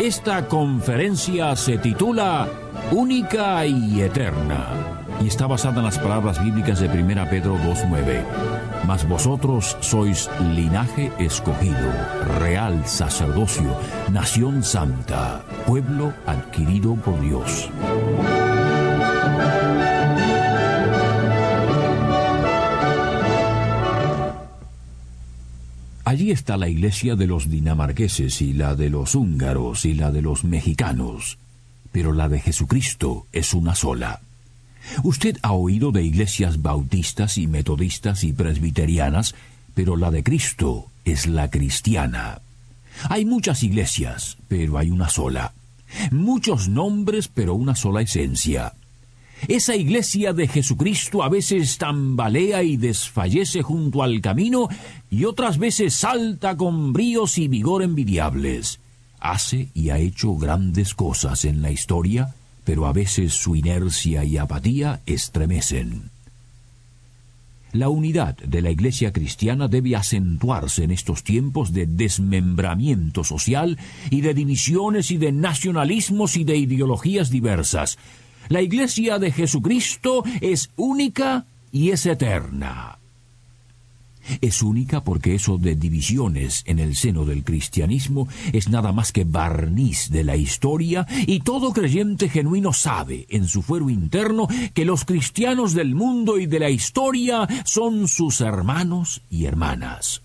Esta conferencia se titula Única y Eterna y está basada en las palabras bíblicas de 1 Pedro 2.9. Mas vosotros sois linaje escogido, real sacerdocio, nación santa, pueblo adquirido por Dios. Allí está la iglesia de los dinamarqueses y la de los húngaros y la de los mexicanos, pero la de Jesucristo es una sola. Usted ha oído de iglesias bautistas y metodistas y presbiterianas, pero la de Cristo es la cristiana. Hay muchas iglesias, pero hay una sola. Muchos nombres, pero una sola esencia. Esa iglesia de Jesucristo a veces tambalea y desfallece junto al camino y otras veces salta con bríos y vigor envidiables. Hace y ha hecho grandes cosas en la historia, pero a veces su inercia y apatía estremecen. La unidad de la Iglesia cristiana debe acentuarse en estos tiempos de desmembramiento social y de divisiones y de nacionalismos y de ideologías diversas. La Iglesia de Jesucristo es única y es eterna. Es única porque eso de divisiones en el seno del cristianismo es nada más que barniz de la historia y todo creyente genuino sabe en su fuero interno que los cristianos del mundo y de la historia son sus hermanos y hermanas.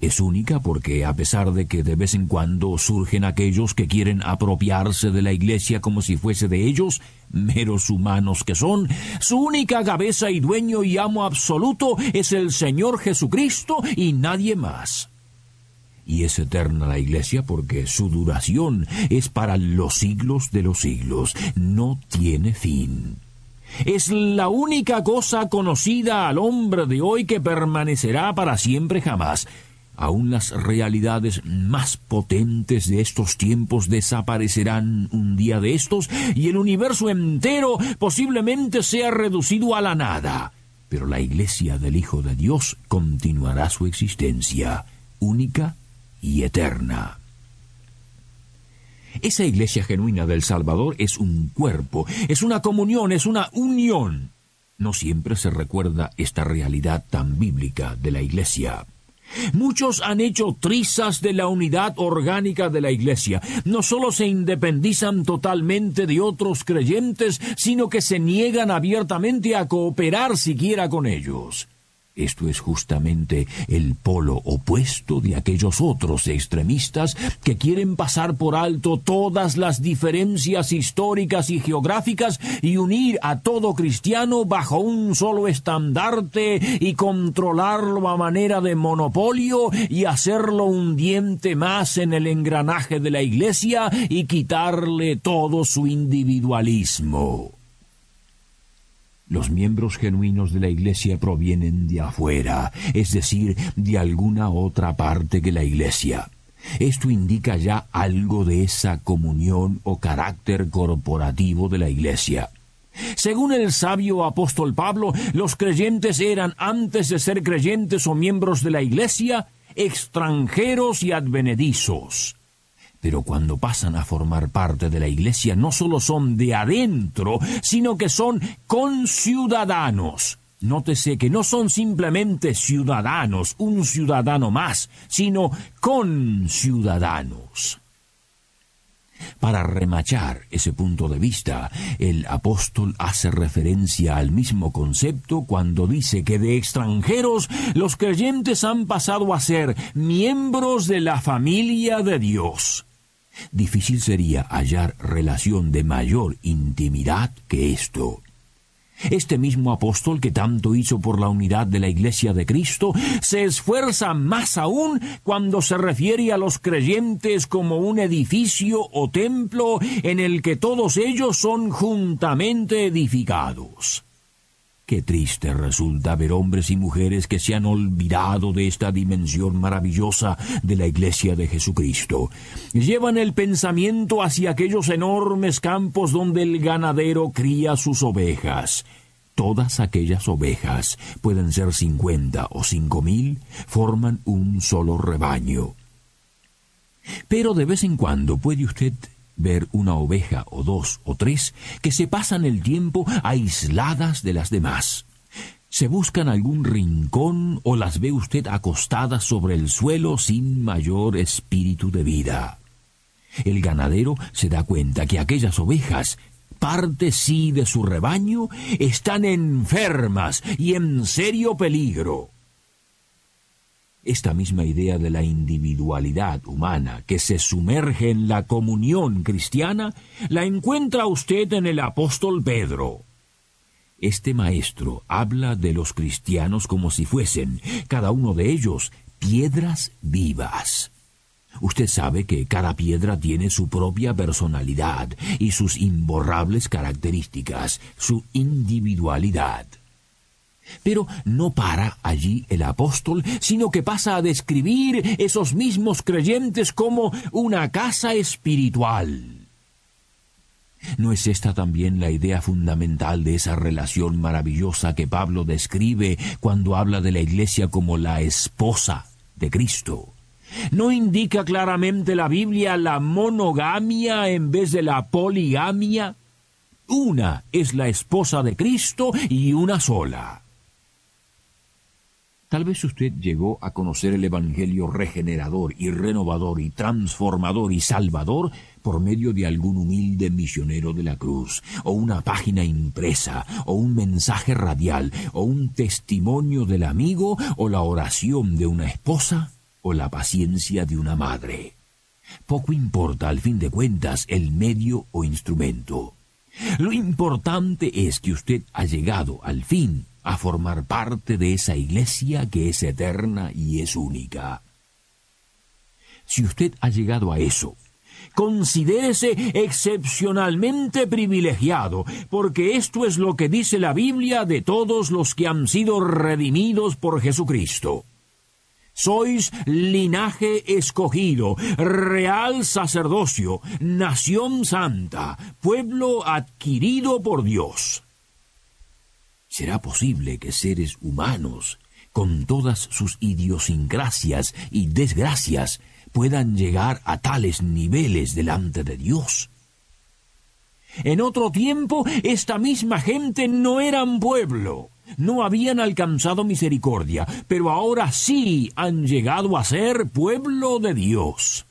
Es única porque, a pesar de que de vez en cuando surgen aquellos que quieren apropiarse de la Iglesia como si fuese de ellos, meros humanos que son, su única cabeza y dueño y amo absoluto es el Señor Jesucristo y nadie más. Y es eterna la Iglesia porque su duración es para los siglos de los siglos, no tiene fin. Es la única cosa conocida al hombre de hoy que permanecerá para siempre jamás aún las realidades más potentes de estos tiempos desaparecerán un día de estos y el universo entero posiblemente sea reducido a la nada. Pero la iglesia del Hijo de Dios continuará su existencia, única y eterna. Esa iglesia genuina del Salvador es un cuerpo, es una comunión, es una unión. No siempre se recuerda esta realidad tan bíblica de la iglesia. Muchos han hecho trizas de la unidad orgánica de la Iglesia. No solo se independizan totalmente de otros creyentes, sino que se niegan abiertamente a cooperar siquiera con ellos. Esto es justamente el polo opuesto de aquellos otros extremistas que quieren pasar por alto todas las diferencias históricas y geográficas y unir a todo cristiano bajo un solo estandarte y controlarlo a manera de monopolio y hacerlo un diente más en el engranaje de la Iglesia y quitarle todo su individualismo. Los miembros genuinos de la Iglesia provienen de afuera, es decir, de alguna otra parte que la Iglesia. Esto indica ya algo de esa comunión o carácter corporativo de la Iglesia. Según el sabio apóstol Pablo, los creyentes eran, antes de ser creyentes o miembros de la Iglesia, extranjeros y advenedizos. Pero cuando pasan a formar parte de la Iglesia no solo son de adentro, sino que son conciudadanos. Nótese que no son simplemente ciudadanos, un ciudadano más, sino conciudadanos. Para remachar ese punto de vista, el apóstol hace referencia al mismo concepto cuando dice que de extranjeros los creyentes han pasado a ser miembros de la familia de Dios. Difícil sería hallar relación de mayor intimidad que esto. Este mismo apóstol que tanto hizo por la unidad de la Iglesia de Cristo se esfuerza más aún cuando se refiere a los creyentes como un edificio o templo en el que todos ellos son juntamente edificados. Qué triste resulta ver hombres y mujeres que se han olvidado de esta dimensión maravillosa de la Iglesia de Jesucristo. Llevan el pensamiento hacia aquellos enormes campos donde el ganadero cría sus ovejas. Todas aquellas ovejas, pueden ser cincuenta o cinco mil, forman un solo rebaño. Pero de vez en cuando puede usted ver una oveja o dos o tres que se pasan el tiempo aisladas de las demás. Se buscan algún rincón o las ve usted acostadas sobre el suelo sin mayor espíritu de vida. El ganadero se da cuenta que aquellas ovejas, parte sí de su rebaño, están enfermas y en serio peligro. Esta misma idea de la individualidad humana que se sumerge en la comunión cristiana la encuentra usted en el apóstol Pedro. Este maestro habla de los cristianos como si fuesen, cada uno de ellos, piedras vivas. Usted sabe que cada piedra tiene su propia personalidad y sus imborrables características, su individualidad. Pero no para allí el apóstol, sino que pasa a describir esos mismos creyentes como una casa espiritual. ¿No es esta también la idea fundamental de esa relación maravillosa que Pablo describe cuando habla de la iglesia como la esposa de Cristo? ¿No indica claramente la Biblia la monogamia en vez de la poligamia? Una es la esposa de Cristo y una sola. Tal vez usted llegó a conocer el Evangelio regenerador y renovador y transformador y salvador por medio de algún humilde misionero de la cruz, o una página impresa, o un mensaje radial, o un testimonio del amigo, o la oración de una esposa, o la paciencia de una madre. Poco importa al fin de cuentas el medio o instrumento. Lo importante es que usted ha llegado al fin a formar parte de esa iglesia que es eterna y es única. Si usted ha llegado a eso, considérese excepcionalmente privilegiado, porque esto es lo que dice la Biblia de todos los que han sido redimidos por Jesucristo. Sois linaje escogido, real sacerdocio, nación santa, pueblo adquirido por Dios ¿Será posible que seres humanos, con todas sus idiosincrasias y desgracias, puedan llegar a tales niveles delante de Dios? En otro tiempo, esta misma gente no eran pueblo, no habían alcanzado misericordia, pero ahora sí han llegado a ser pueblo de Dios.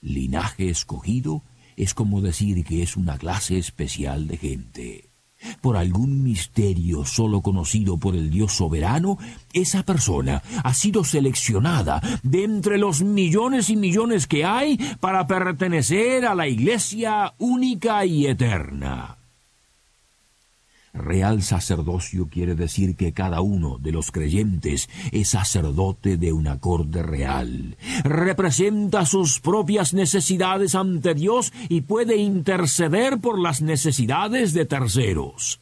Linaje escogido es como decir que es una clase especial de gente. Por algún misterio solo conocido por el Dios soberano, esa persona ha sido seleccionada de entre los millones y millones que hay para pertenecer a la Iglesia única y eterna. Real sacerdocio quiere decir que cada uno de los creyentes es sacerdote de una corte real. Representa sus propias necesidades ante Dios y puede interceder por las necesidades de terceros.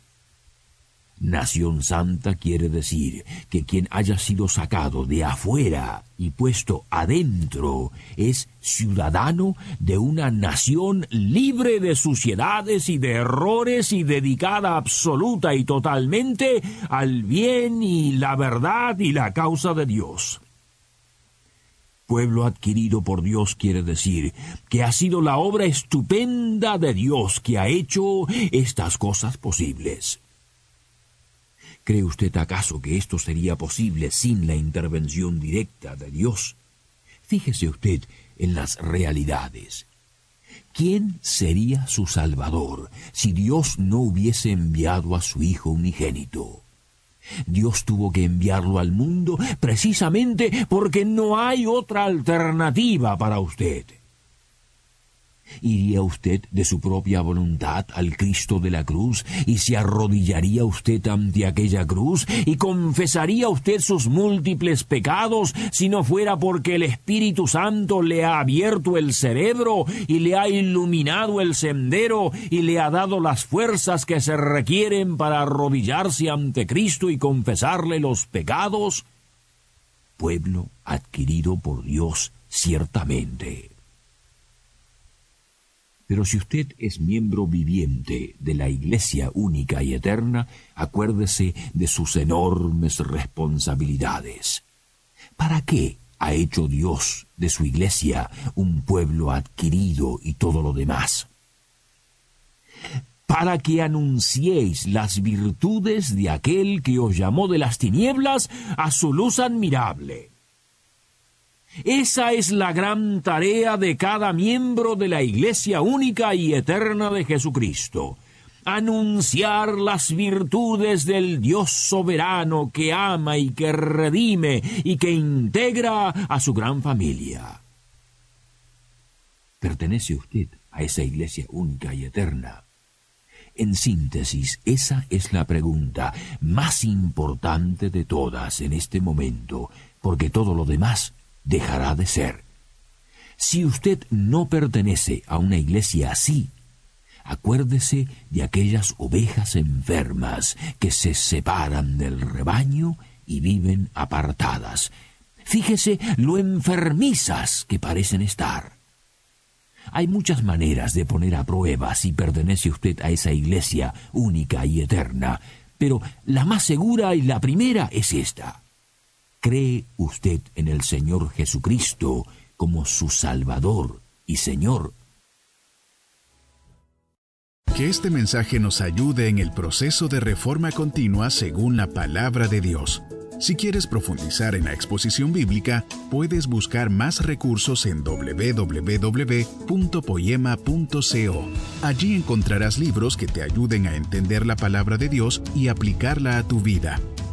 Nación santa quiere decir que quien haya sido sacado de afuera y puesto adentro es ciudadano de una nación libre de suciedades y de errores y dedicada absoluta y totalmente al bien y la verdad y la causa de Dios. Pueblo adquirido por Dios quiere decir que ha sido la obra estupenda de Dios que ha hecho estas cosas posibles. ¿Cree usted acaso que esto sería posible sin la intervención directa de Dios? Fíjese usted en las realidades. ¿Quién sería su Salvador si Dios no hubiese enviado a su Hijo unigénito? Dios tuvo que enviarlo al mundo precisamente porque no hay otra alternativa para usted. ¿Iría usted de su propia voluntad al Cristo de la cruz y se arrodillaría usted ante aquella cruz y confesaría usted sus múltiples pecados si no fuera porque el Espíritu Santo le ha abierto el cerebro y le ha iluminado el sendero y le ha dado las fuerzas que se requieren para arrodillarse ante Cristo y confesarle los pecados? Pueblo adquirido por Dios ciertamente. Pero si usted es miembro viviente de la Iglesia única y eterna, acuérdese de sus enormes responsabilidades. ¿Para qué ha hecho Dios de su Iglesia un pueblo adquirido y todo lo demás? Para que anunciéis las virtudes de aquel que os llamó de las tinieblas a su luz admirable esa es la gran tarea de cada miembro de la Iglesia única y eterna de Jesucristo. Anunciar las virtudes del Dios soberano que ama y que redime y que integra a su gran familia. ¿Pertenece usted a esa Iglesia única y eterna? En síntesis, esa es la pregunta más importante de todas en este momento, porque todo lo demás dejará de ser. Si usted no pertenece a una iglesia así, acuérdese de aquellas ovejas enfermas que se separan del rebaño y viven apartadas. Fíjese lo enfermizas que parecen estar. Hay muchas maneras de poner a prueba si pertenece usted a esa iglesia única y eterna, pero la más segura y la primera es esta. ¿Cree usted en el Señor Jesucristo como su Salvador y Señor? Que este mensaje nos ayude en el proceso de reforma continua según la palabra de Dios. Si quieres profundizar en la exposición bíblica, puedes buscar más recursos en www.poema.co. Allí encontrarás libros que te ayuden a entender la palabra de Dios y aplicarla a tu vida.